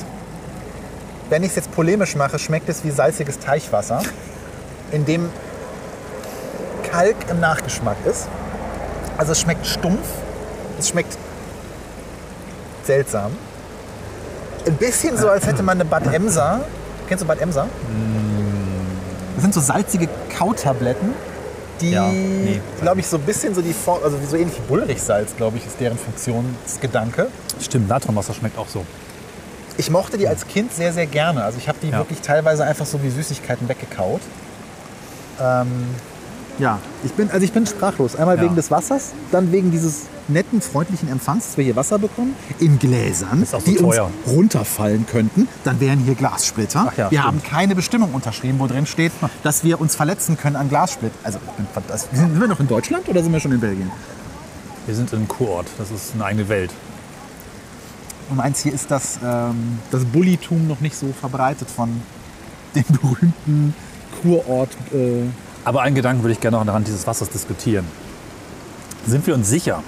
Wenn ich es jetzt polemisch mache, schmeckt es wie salziges Teichwasser, in dem Kalk im Nachgeschmack ist. Also es schmeckt stumpf, es schmeckt seltsam. Ein bisschen so, als hätte man eine Bad Emser. Kennst du Bad Emser? Das sind so salzige Kautabletten, die, Ja, nee. glaube ich, so ein bisschen so die Form, also wie so ähnlich wie Bullrichsalz, glaube ich, ist deren Funktionsgedanke. Stimmt, Natronwasser schmeckt auch so. Ich mochte die als Kind sehr, sehr gerne. Also ich habe die Ja. wirklich teilweise einfach so wie Süßigkeiten weggekaut. Ähm, ja, ich bin, also ich bin sprachlos. Einmal Ja. wegen des Wassers, dann wegen dieses netten, freundlichen Empfangs, dass wir hier Wasser bekommen. In Gläsern, so die teuer. uns runterfallen könnten. Dann wären hier Glassplitter. Ja, wir stimmt. haben keine Bestimmung unterschrieben, wo drin steht, dass wir uns verletzen können an Glassplitt. Also, ich bin fant- sind sind wir noch in Deutschland oder sind wir schon in Belgien? Wir sind in einem Kurort. Das ist eine eigene Welt. Du meinst, hier ist das, ähm, das Bullitum noch nicht so verbreitet von dem berühmten Kurort. Äh, Aber einen Gedanken würde ich gerne noch anhand dieses Wassers diskutieren. Sind wir uns sicher,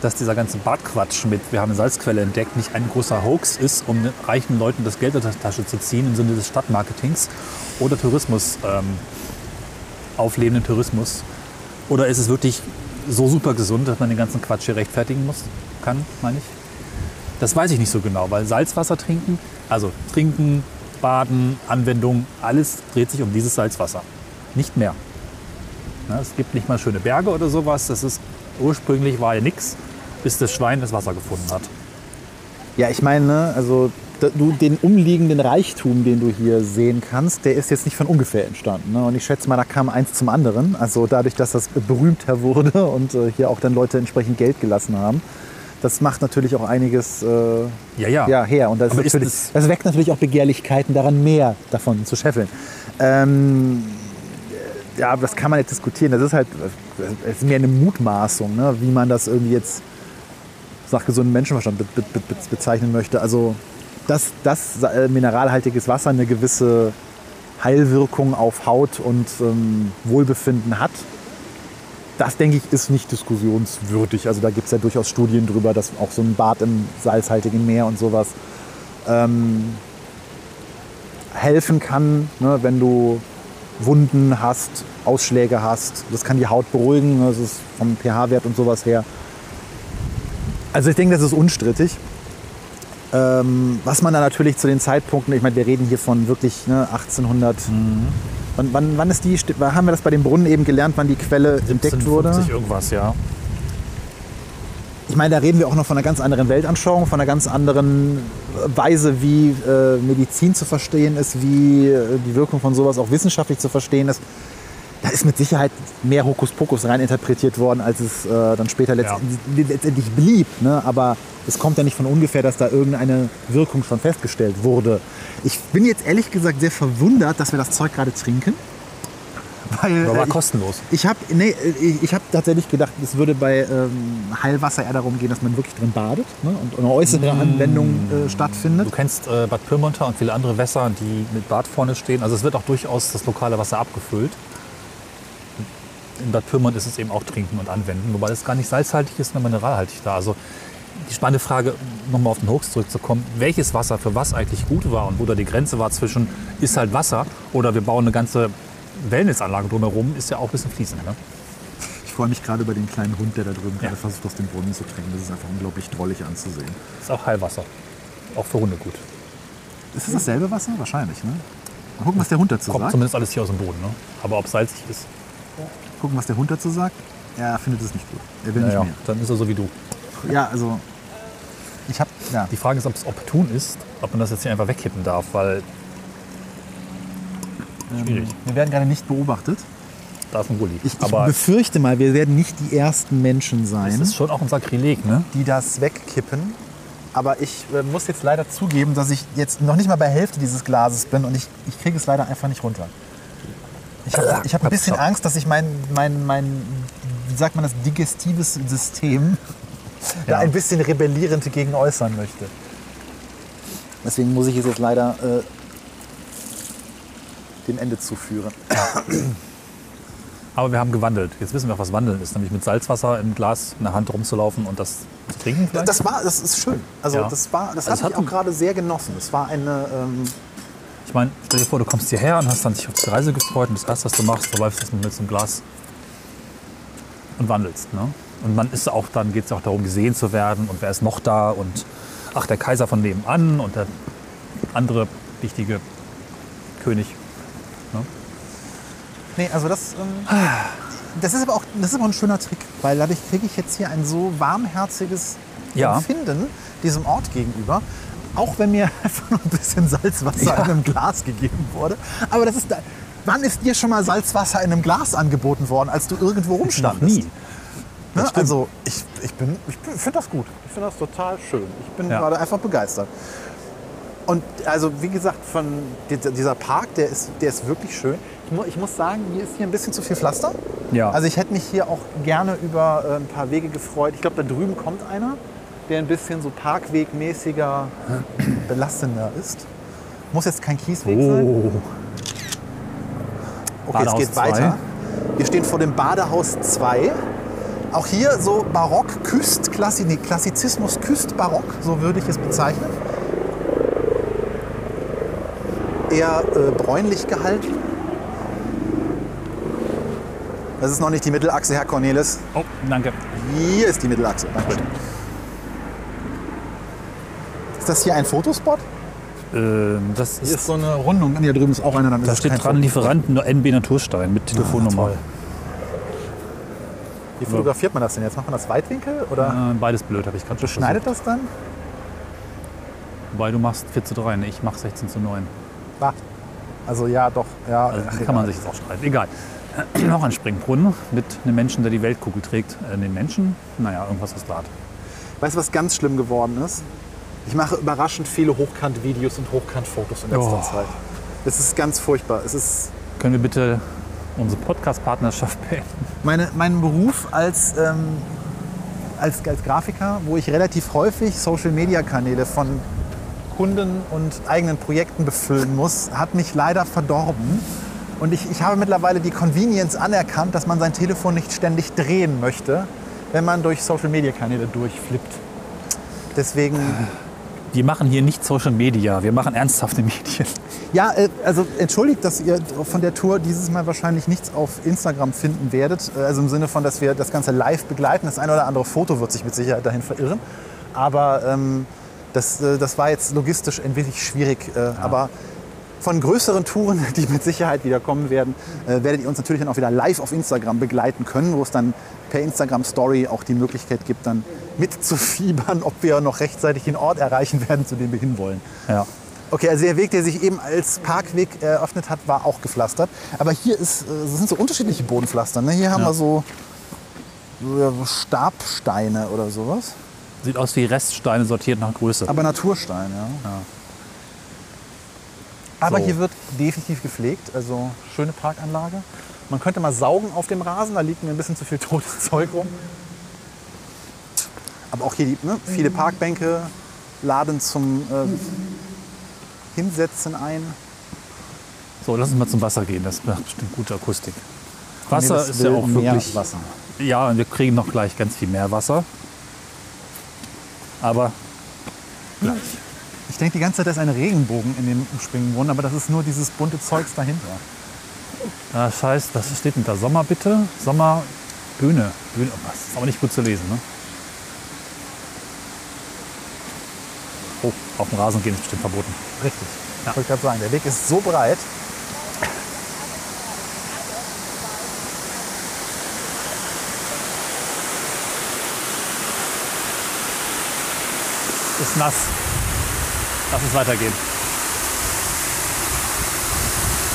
dass dieser ganze Badquatsch mit, wir haben eine Salzquelle entdeckt, nicht ein großer Hoax ist, um reichen Leuten das Geld aus der Tasche zu ziehen im Sinne des Stadtmarketings oder Tourismus, ähm, auflebenden Tourismus? Oder ist es wirklich so super gesund, dass man den ganzen Quatsch hier rechtfertigen muss? Kann, meine ich? Das weiß ich nicht so genau, weil Salzwasser trinken, also trinken, baden, Anwendung, alles dreht sich um dieses Salzwasser. Nicht mehr. Ja, es gibt nicht mal schöne Berge oder sowas. Das ist ursprünglich war ja nichts, bis das Schwein das Wasser gefunden hat. ja, ich meine, ne, also du, den umliegenden Reichtum, den du hier sehen kannst, der ist jetzt nicht von ungefähr entstanden. Ne? Und ich schätze mal, da kam eins zum anderen. Also dadurch, dass das berühmter wurde und äh, hier auch dann Leute entsprechend Geld gelassen haben. Das macht natürlich auch einiges äh, Ja, ja. ja, her. Und das, ist das- das weckt natürlich auch Begehrlichkeiten daran, mehr davon zu scheffeln. Ähm, ja, das kann man jetzt diskutieren. Das ist halt das ist mehr eine Mutmaßung, ne? wie man das irgendwie jetzt nach gesundem Menschenverstand be be be bezeichnen möchte. Also, dass, dass äh, mineralhaltiges Wasser eine gewisse Heilwirkung auf Haut und ähm, Wohlbefinden hat, das denke ich ist nicht diskussionswürdig. Also da gibt es ja durchaus Studien drüber, dass auch so ein Bad im salzhaltigen Meer und sowas ähm, helfen kann, ne, wenn du Wunden hast, Ausschläge hast. Das kann die Haut beruhigen, das ist vom pH-Wert und sowas her. Also ich denke, das ist unstrittig. Ähm, was man da natürlich zu den Zeitpunkten, ich meine, wir reden hier von wirklich ne, 1800. Wann, wann, wann ist die, haben wir das bei dem Brunnen eben gelernt, wann die Quelle entdeckt wurde? 1750 irgendwas, ja. Ich meine, da reden wir auch noch von einer ganz anderen Weltanschauung, von einer ganz anderen Weise, wie äh, Medizin zu verstehen ist, wie äh, die Wirkung von sowas auch wissenschaftlich zu verstehen ist. Da ist mit Sicherheit mehr Hokuspokus rein interpretiert worden, als es äh, dann später letzt Ja. letztendlich blieb. Ne? Aber es kommt ja nicht von ungefähr, dass da irgendeine Wirkung schon festgestellt wurde. Ich bin jetzt ehrlich gesagt sehr verwundert, dass wir das Zeug gerade trinken. Weil, war äh, ich- kostenlos. Ich habe nee, ich, ich hab tatsächlich gedacht, es würde bei ähm, Heilwasser eher darum gehen, dass man wirklich drin badet ne? und eine äußere Anwendung äh, stattfindet. Du kennst äh, Bad Pyrmonter und viele andere Wässer, die mit Bad vorne stehen. Also es wird auch durchaus das lokale Wasser abgefüllt. In Bad Pyrmont ist es eben auch trinken und anwenden, wobei es gar nicht salzhaltig ist, sondern mineralhaltig da. Also die spannende Frage, nochmal auf den Hoax zurückzukommen, welches Wasser für was eigentlich gut war und wo da die Grenze war zwischen ist halt Wasser oder wir bauen eine ganze Wellnessanlage drumherum, ist ja auch ein bisschen fließend. Ne? Ich freue mich gerade über den kleinen Hund, der da drüben Ja. gerade versucht, aus dem Brunnen zu trinken. Das ist einfach unglaublich drollig anzusehen. Ist auch Heilwasser. Auch für Hunde gut. Ist das dasselbe Wasser? Wahrscheinlich, ne? Mal gucken, was der Hund dazu Kommt sagt. zumindest alles hier aus dem Boden. Ne? Aber ob salzig ist, Gucken, was der Hund dazu sagt. Er findet es nicht gut. Er will naja, nicht dann ist er so wie du. mehr. Ja, also ich habe ja, Die Frage ist, ob es opportun ist, ob man das jetzt hier einfach wegkippen darf, weil schwierig. wir werden gerade nicht beobachtet. Da ist ein Gulli. Ich, ich Aber befürchte mal, wir werden nicht die ersten Menschen sein, ist schon auch ein Sakrileg, ne? die das wegkippen. Aber ich äh, muss jetzt leider zugeben, dass ich jetzt noch nicht mal bei Hälfte dieses Glases bin und ich, ich kriege es leider einfach nicht runter. Ich habe ich hab ein bisschen Angst, dass ich mein, mein, mein, wie sagt man das, digestives System da Ja. ein bisschen rebellierend gegen äußern möchte. Deswegen muss ich es jetzt leider äh, dem Ende zuführen. Aber wir haben gewandelt. Jetzt wissen wir auch, was Wandeln ist. Nämlich mit Salzwasser im Glas in der Hand rumzulaufen und das zu trinken vielleicht. Das war, das ist schön. Also Ja. das war, das Also habe ich hat auch gerade sehr genossen. Es war eine, ähm, Ich meine, stell dir vor, du kommst hierher und hast dann dich auf die Reise gefreut und das erste, was du machst, du läufst erstmal mit so einem Glas und wandelst. Ne? Und man ist auch, dann geht es auch darum, gesehen zu werden und wer ist noch da und ach, der Kaiser von nebenan und der andere wichtige König. Nee, also das, ähm, das, ist aber auch, das ist aber ein schöner Trick, weil dadurch kriege ich jetzt hier ein so warmherziges Ja. Empfinden diesem Ort gegenüber. Auch wenn mir einfach nur ein bisschen Salzwasser in einem Glas gegeben wurde. Aber das ist da, wann ist dir schon mal Salzwasser in einem Glas angeboten worden, als du irgendwo rumstandest? Nie. Ne? Also ich, ich, bin, ich finde das gut. Ich finde das total schön. Ich bin Ja. gerade einfach begeistert. Und also wie gesagt, von dieser- dieser Park, der ist, der ist wirklich schön. Ich, mu ich muss sagen, mir ist hier ein bisschen zu viel Pflaster. Ja. Also ich hätte mich hier auch gerne über äh, ein paar Wege gefreut. Ich glaube, da drüben kommt einer, der ein bisschen so parkwegmäßiger, belastender ist. Muss jetzt kein Kiesweg sein. Oh. Okay, Badehaus es geht zwei. weiter. Wir stehen vor dem Badehaus 2. Auch hier so barock, Küst, Klassi nee, Klassizismus, Küstbarock, so würde ich es bezeichnen. Eher äh, bräunlich gehalten. Das ist noch nicht die Mittelachse, Herr Cornelis. oh, danke. Hier ist die Mittelachse. Dankeschön. Ist das hier ein Fotospot? Ähm, das Hier ist, ist so eine Rundung. Hier drüben ist auch einer. Dann ist da steht dran Fotospot. Lieferanten NB Naturstein mit Telefonnummer. toll. Wie fotografiert man das denn jetzt? Macht man das Weitwinkel oder Äh, beides blöd, habe ich gerade schon schneidet das dann? Wobei du machst 4 zu 3, ne? ich mache 16 zu 9. Ah, also ja, doch. Ja, Also kann man sich jetzt auch streiten. Egal. Noch ein Springbrunnen mit einem Menschen, der die Weltkugel trägt. Äh, den Menschen? Naja, irgendwas aus Draht. Weißt du, was ganz schlimm geworden ist? Ich mache überraschend viele Hochkant-Videos und Hochkant-Fotos in letzter Oh. Zeit. Es ist ganz furchtbar. Es ist Können wir bitte unsere Podcast-Partnerschaft beenden? meine, mein Beruf als, ähm, als, als Grafiker, wo ich relativ häufig Social-Media-Kanäle von Kunden und eigenen Projekten befüllen muss, hat mich leider verdorben. Und ich, ich habe mittlerweile die Convenience anerkannt, dass man sein Telefon nicht ständig drehen möchte, wenn man durch Social-Media-Kanäle durchflippt. Deswegen, Wir machen hier nicht Social Media, wir machen ernsthafte Medien. ja, äh, also entschuldigt, dass ihr von der Tour dieses Mal wahrscheinlich nichts auf Instagram finden werdet. Äh, Also im Sinne von, dass wir das Ganze live begleiten. Das eine oder andere Foto wird sich mit Sicherheit dahin verirren. Aber ähm, das, äh, das war jetzt logistisch ein wenig schwierig. Äh, Aber von größeren Touren, die mit Sicherheit wieder kommen werden, äh, werdet ihr uns natürlich dann auch wieder live auf Instagram begleiten können, wo es dann per Instagram Story auch die Möglichkeit gibt, dann mitzufiebern, ob wir noch rechtzeitig den Ort erreichen werden, zu dem wir hinwollen. Ja. Okay, also der Weg, der sich eben als Parkweg eröffnet hat, war auch gepflastert. Aber hier ist, äh, sind so unterschiedliche Bodenpflaster. Ne? Hier haben Ja. wir so, so ja, Stabsteine oder sowas. Sieht aus wie Reststeine sortiert nach Größe. Aber Naturstein, ja. Aber So. hier wird definitiv gepflegt, also schöne Parkanlage. Man könnte mal saugen auf dem Rasen, da liegt mir ein bisschen zu viel totes Zeug rum. Aber auch hier die, ne, viele Parkbänke laden zum äh, Hinsetzen ein. So, lass uns mal zum Wasser gehen. Das macht bestimmt gute Akustik. Wasser Nee, das ist ja auch wirklich. Wasser. Ja, und wir kriegen noch gleich ganz viel mehr Wasser. Aber gleich. Ich denke die ganze Zeit, da ist ein Regenbogen in dem Springbrunnen, aber das ist nur dieses bunte Zeugs dahinter. Das heißt, was steht denn da? Sommer bitte? Sommer Bühne. Bühne. oh, Das ist aber nicht gut zu lesen, ne? Oh, auf dem Rasen gehen ist bestimmt verboten. Richtig. Ich wollte gerade sagen, der Weg ist so breit. Ist nass. Lass es weitergehen.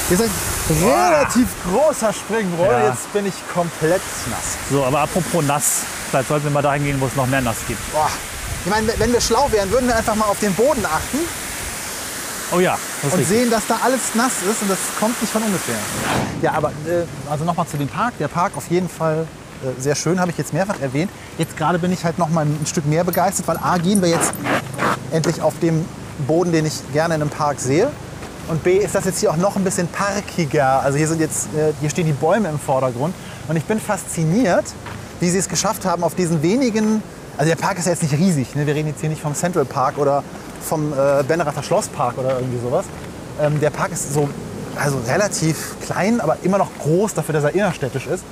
Hier ist ein relativ großer Springbrunnen. Ja. Jetzt bin ich komplett nass. So, aber apropos nass. Vielleicht sollten wir mal dahin gehen, wo es noch mehr nass gibt. Boah. Ich meine, wenn wir schlau wären, würden wir einfach mal auf den Boden achten Oh ja, und richtig. sehen, dass da alles nass ist und das kommt nicht von ungefähr. Ja, aber äh, also nochmal zu dem Park. Der Park auf jeden Fall äh, sehr schön, habe ich jetzt mehrfach erwähnt. Jetzt gerade bin ich halt noch mal ein Stück mehr begeistert, weil A, gehen wir jetzt endlich auf dem Boden, den ich gerne in einem Park sehe. Und B, ist das jetzt hier auch noch ein bisschen parkiger. Also hier, sind jetzt, äh, hier stehen die Bäume im Vordergrund. Und ich bin fasziniert, wie sie es geschafft haben, auf diesen wenigen... Also der Park ist ja jetzt nicht riesig. Ne? Wir reden jetzt hier nicht vom Central Park oder vom äh, Benrather Schlosspark oder irgendwie sowas. Ähm, der Park ist so also relativ klein, aber immer noch groß dafür, dass er innerstädtisch ist.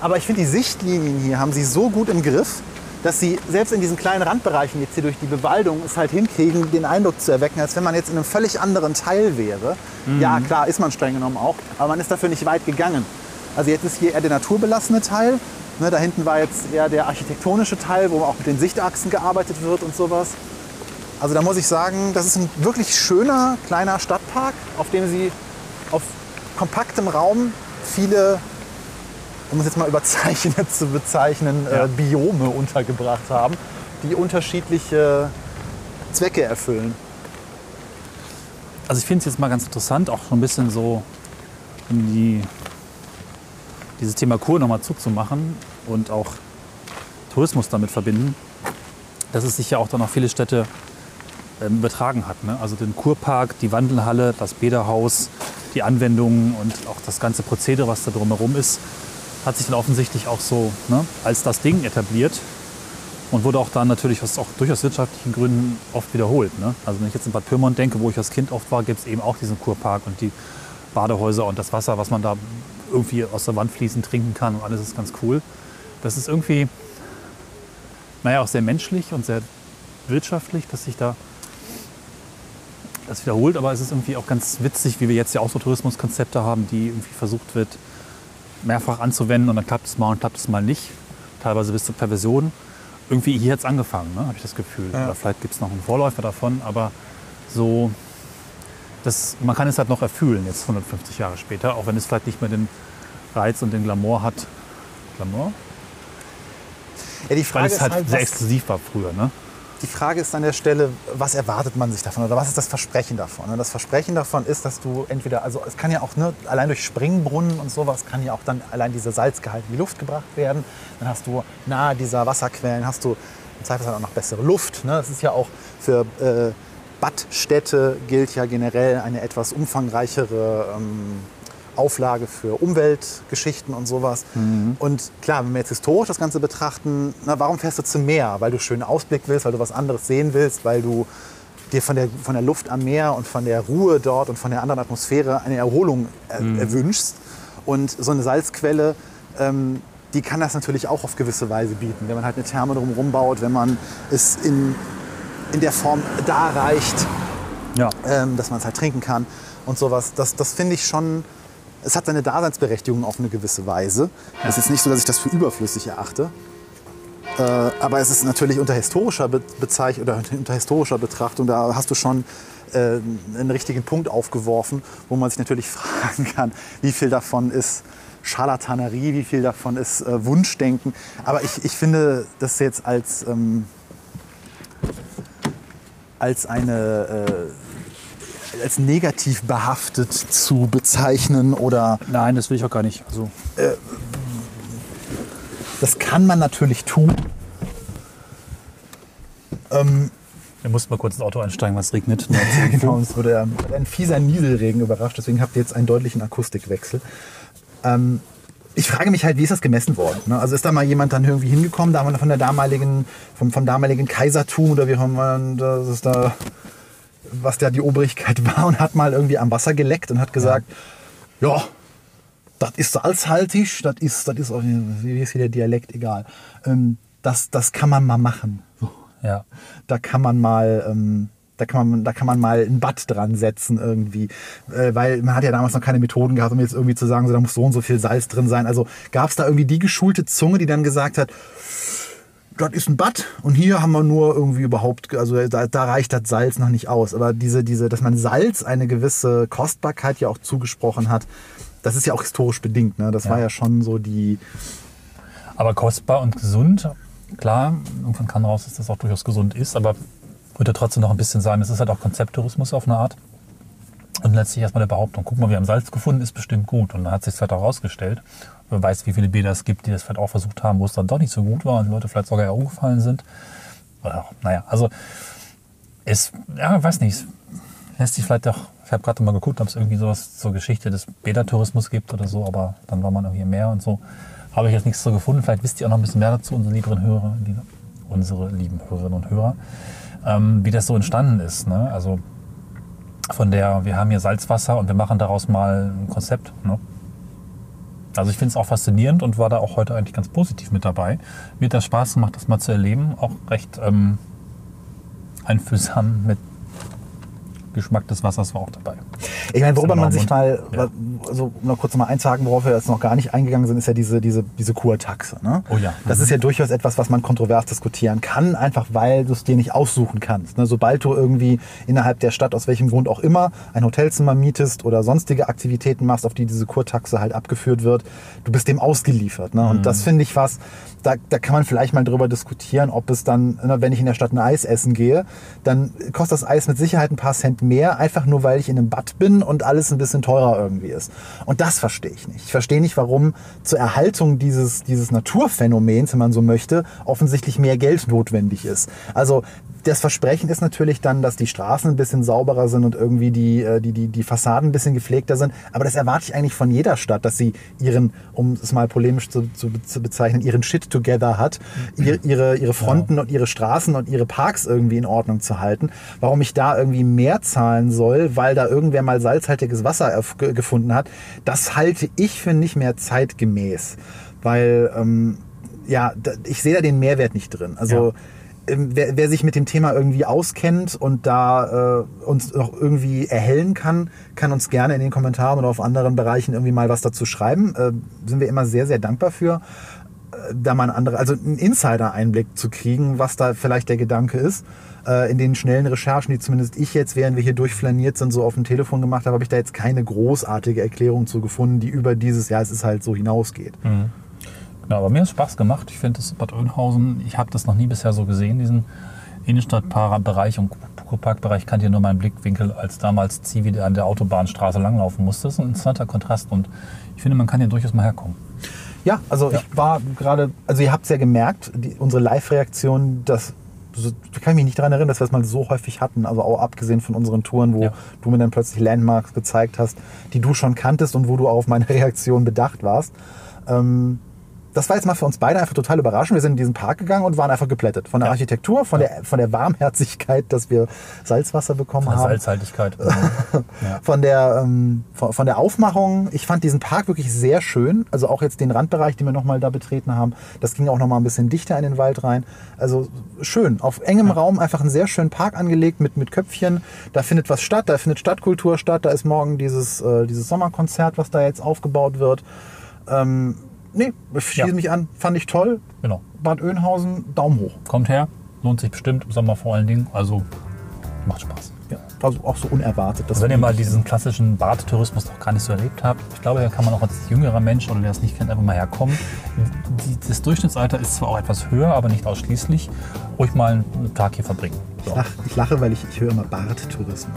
Aber ich finde, die Sichtlinien hier haben sie so gut im Griff, dass sie selbst in diesen kleinen Randbereichen jetzt hier durch die Bewaldung es halt hinkriegen, den Eindruck zu erwecken, als wenn man jetzt in einem völlig anderen Teil wäre. Ja, klar, ist man streng genommen auch, aber man ist dafür nicht weit gegangen. Also jetzt ist hier eher der naturbelassene Teil. Ne, da hinten war jetzt eher der architektonische Teil, wo auch mit den Sichtachsen gearbeitet wird und sowas. Also da muss ich sagen, das ist ein wirklich schöner kleiner Stadtpark, auf dem sie auf kompaktem Raum viele, um es jetzt mal überzeichnet zu bezeichnen, Ja. äh, Biome untergebracht haben, die unterschiedliche Zwecke erfüllen. Also ich finde es jetzt mal ganz interessant, auch schon ein bisschen so in die, dieses Thema Kur nochmal zuzumachen und auch Tourismus damit verbinden, dass es sich ja auch dann auf viele Städte ähm, übertragen hat. Ne? Also den Kurpark, die Wandelhalle, das Bäderhaus, die Anwendungen und auch das ganze Prozedere, was da drumherum ist, hat sich dann offensichtlich auch so ne, als das Ding etabliert und wurde auch dann natürlich aus auch durchaus wirtschaftlichen Gründen oft wiederholt. Ne? Also wenn ich jetzt in Bad Pyrmont denke, wo ich als Kind oft war, gibt es eben auch diesen Kurpark und die Badehäuser und das Wasser, was man da irgendwie aus der Wand fließend trinken kann und alles ist ganz cool. Das ist irgendwie, naja, auch sehr menschlich und sehr wirtschaftlich, dass sich da das wiederholt, aber es ist irgendwie auch ganz witzig, wie wir jetzt ja auch so Tourismuskonzepte haben, die irgendwie versucht wird, mehrfach anzuwenden und dann klappt es mal und klappt es mal nicht. Teilweise bis zur Perversion. Irgendwie hier hat es angefangen, ne? habe ich das Gefühl. Ja. Oder vielleicht gibt es noch einen Vorläufer davon, aber so, das, man kann es halt noch erfühlen, jetzt 150 Jahre später, auch wenn es vielleicht nicht mehr den Reiz und den Glamour hat. Glamour? Ja, die Weil Frage, es ist halt halt, sehr exklusiv war früher. Ne? die Frage ist an der Stelle, was erwartet man sich davon oder was ist das Versprechen davon? Und das Versprechen davon ist, dass du entweder, also es kann ja auch ne, allein durch Springbrunnen und sowas kann ja auch dann allein dieser Salzgehalt in die Luft gebracht werden. Dann hast du nahe dieser Wasserquellen hast du im Zweifelsfall auch noch bessere Luft. Ne? Das ist ja auch für äh, Badstädte gilt ja generell eine etwas umfangreichere ähm, Auflage für Umweltgeschichten und sowas. Und klar, wenn wir jetzt historisch das Ganze betrachten, na, warum fährst du zum Meer? Weil du schönen Ausblick willst, weil du was anderes sehen willst, weil du dir von der, von der Luft am Meer und von der Ruhe dort und von der anderen Atmosphäre eine Erholung äh, erwünschst. Und so eine Salzquelle, ähm, die kann das natürlich auch auf gewisse Weise bieten. Wenn man halt eine Therme drumherum baut, wenn man es in, in der Form darreicht, Ja. ähm, dass man es halt trinken kann und sowas. Das, das finde ich schon, es hat seine Daseinsberechtigung auf eine gewisse Weise. Es ist jetzt nicht so, dass ich das für überflüssig erachte. Äh, aber es ist natürlich unter historischer Be Bezeich oder unter historischer Betrachtung, da hast du schon äh, einen richtigen Punkt aufgeworfen, wo man sich natürlich fragen kann, wie viel davon ist Scharlatanerie, wie viel davon ist äh, Wunschdenken. Aber ich, ich finde das jetzt als, ähm, als eine, äh, als negativ behaftet zu bezeichnen oder Nein, das will ich auch gar nicht. Also, das kann man natürlich tun. wir mussten mal kurz ins Auto einsteigen, was regnet. Genau, uns wurde ähm, ein fieser Nieselregen überrascht, deswegen habt ihr jetzt einen deutlichen Akustikwechsel. Ähm, ich frage mich halt, wie ist das gemessen worden? Ne? Also ist da mal jemand dann irgendwie hingekommen, da von der damaligen, vom, vom damaligen Kaisertum oder wie auch immer, das ist da, was da die Obrigkeit war und hat mal irgendwie am Wasser geleckt und hat gesagt, ja, das ist salzhaltig, das ist, das ist, auch- wie ist hier der Dialekt, egal. Ähm, das, das kann man mal machen. So Ja. da kann man mal ähm, da kann man da kann man mal ein Bad dran setzen irgendwie äh, weil man hat ja damals noch keine Methoden gehabt um jetzt irgendwie zu sagen so da muss so und so viel Salz drin sein also gab es da irgendwie die geschulte Zunge die dann gesagt hat das ist ein Bad und hier haben wir nur irgendwie überhaupt, also da, da reicht das Salz noch nicht aus. Aber diese, diese, dass man Salz eine gewisse Kostbarkeit ja auch zugesprochen hat, das ist ja auch historisch bedingt. Ne? Das Ja. war ja schon so die, Aber kostbar und gesund, klar, irgendwann kann raus, dass das auch durchaus gesund ist, aber würde trotzdem noch ein bisschen sagen, es ist halt auch Konzepttourismus auf eine Art. Und letztlich erstmal der Behauptung, guck mal, wir haben Salz gefunden, ist bestimmt gut. Und dann hat sich halt auch rausgestellt. Wer weiß, wie viele Bäder es gibt, die das vielleicht auch versucht haben, wo es dann doch nicht so gut war und die Leute vielleicht sogar ja umgefallen sind. Oder naja, also es, ja, weiß nicht, lässt sich vielleicht doch, ich habe gerade mal geguckt, ob es irgendwie sowas zur Geschichte des Bädertourismus gibt oder so, aber dann war man irgendwie im Meer und so. Habe ich jetzt nichts so gefunden. Vielleicht wisst ihr auch noch ein bisschen mehr dazu, unsere lieben Hörer, unsere lieben Hörerinnen und Hörer, ähm, wie das so entstanden ist. Ne? Also von der, wir haben hier Salzwasser und wir machen daraus mal ein Konzept. Ne? Also ich finde es auch faszinierend und war da auch heute eigentlich ganz positiv mit dabei. Mir hat das Spaß gemacht, das mal zu erleben. Auch recht ähm, einfühlsam mit Geschmack des Wassers war auch dabei. Ich meine, worüber man sich mal, ja. also um noch kurz mal einzuhaken, worauf wir jetzt noch gar nicht eingegangen sind, ist ja diese, diese, diese Kurtaxe. Ne? Oh ja. Das ist ja durchaus etwas, was man kontrovers diskutieren kann, einfach weil du es dir nicht aussuchen kannst. Ne? Sobald du irgendwie innerhalb der Stadt, aus welchem Grund auch immer, ein Hotelzimmer mietest oder sonstige Aktivitäten machst, auf die diese Kurtaxe halt abgeführt wird, du bist dem ausgeliefert. Ne? Und Mhm. das finde ich was, da, da kann man vielleicht mal drüber diskutieren, ob es dann, ne, wenn ich in der Stadt ein Eis essen gehe, dann kostet das Eis mit Sicherheit ein paar Cent mehr, einfach nur weil ich in einem Bad bin und alles ein bisschen teurer irgendwie ist. Und das verstehe ich nicht. Ich verstehe nicht, warum zur Erhaltung dieses, dieses Naturphänomens, wenn man so möchte, offensichtlich mehr Geld notwendig ist. Also das Versprechen ist natürlich dann, dass die Straßen ein bisschen sauberer sind und irgendwie die, äh, die, die, die Fassaden ein bisschen gepflegter sind. Aber das erwarte ich eigentlich von jeder Stadt, dass sie ihren, um es mal polemisch zu, zu, zu bezeichnen, ihren Shit together hat, ihr, ihre, ihre Fronten und ihre Straßen und ihre Parks irgendwie in Ordnung zu halten. Warum ich da irgendwie mehr zahlen soll, weil da irgendwer mal salzhaltiges Wasser gefunden hat, das halte ich für nicht mehr zeitgemäß. Weil, ähm, ja, ich sehe da den Mehrwert nicht drin. Also ähm, wer, wer sich mit dem Thema irgendwie auskennt und da äh, uns noch irgendwie erhellen kann, kann uns gerne in den Kommentaren oder auf anderen Bereichen irgendwie mal was dazu schreiben. Äh, sind wir immer sehr, sehr dankbar für. Äh, Da mal ein andere, also einen Insider-Einblick zu kriegen, was da vielleicht der Gedanke ist. Äh, in den schnellen Recherchen, die zumindest ich jetzt, während wir hier durchflaniert sind, so auf dem Telefon gemacht habe, habe ich da jetzt keine großartige Erklärung zu gefunden, die über dieses, ja, es ist halt so hinausgeht. Genau, aber mir hat es Spaß gemacht. Ich finde das Bad Oeynhausen, ich habe das noch nie bisher so gesehen, diesen Innenstadtbereich und Kurparkbereich kannte ja nur meinen Blickwinkel, als damals Zivi an der Autobahnstraße langlaufen musste. Das ist ein interessanter Kontrast und ich finde, man kann hier durchaus mal herkommen. Ja, also ich war gerade, also ihr habt es ja gemerkt, die, unsere Live-Reaktion, das so, da kann ich mich nicht daran erinnern, dass wir es mal so häufig hatten. Also auch abgesehen von unseren Touren, wo Ja. du mir dann plötzlich Landmarks gezeigt hast, die du schon kanntest und wo du auf meine Reaktion bedacht warst. Ähm, das war jetzt mal für uns beide einfach total überraschend. Wir sind in diesen Park gegangen und waren einfach geplättet. Von der Ja. Architektur, von, der, von der Warmherzigkeit, dass wir Salzwasser bekommen Von der haben Salzhaltigkeit. ja. von der, ähm, von, von der Aufmachung. Ich fand diesen Park wirklich sehr schön. Also auch jetzt den Randbereich, den wir nochmal da betreten haben. Das ging auch nochmal ein bisschen dichter in den Wald rein. Also schön. Auf engem Raum einfach einen sehr schönen Park angelegt mit, mit Köpfchen. Da findet was statt. Da findet Stadtkultur statt. Da ist morgen dieses, äh, dieses Sommerkonzert, was da jetzt aufgebaut wird. Ähm, nee, schließe Ja. mich an. Fand ich toll. Genau. Bad Oeynhausen, Daumen hoch. Kommt her, lohnt sich bestimmt im Sommer vor allen Dingen. Also macht Spaß. Ja, also auch so unerwartet. dass Also wenn ihr mal diesen klassischen Badtourismus noch gar nicht so erlebt habt, ich glaube, da kann man auch als jüngerer Mensch oder der es nicht kennt, einfach mal herkommen. Die, das Durchschnittsalter ist zwar auch etwas höher, aber nicht ausschließlich. Ruhig mal einen Tag hier verbringen. Ich, lach, ich lache, weil ich, ich höre immer Barttourismus.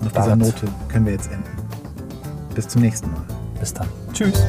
Und auf dieser Bart. Note können wir jetzt enden. Bis zum nächsten Mal. Bis dann. Tschüss.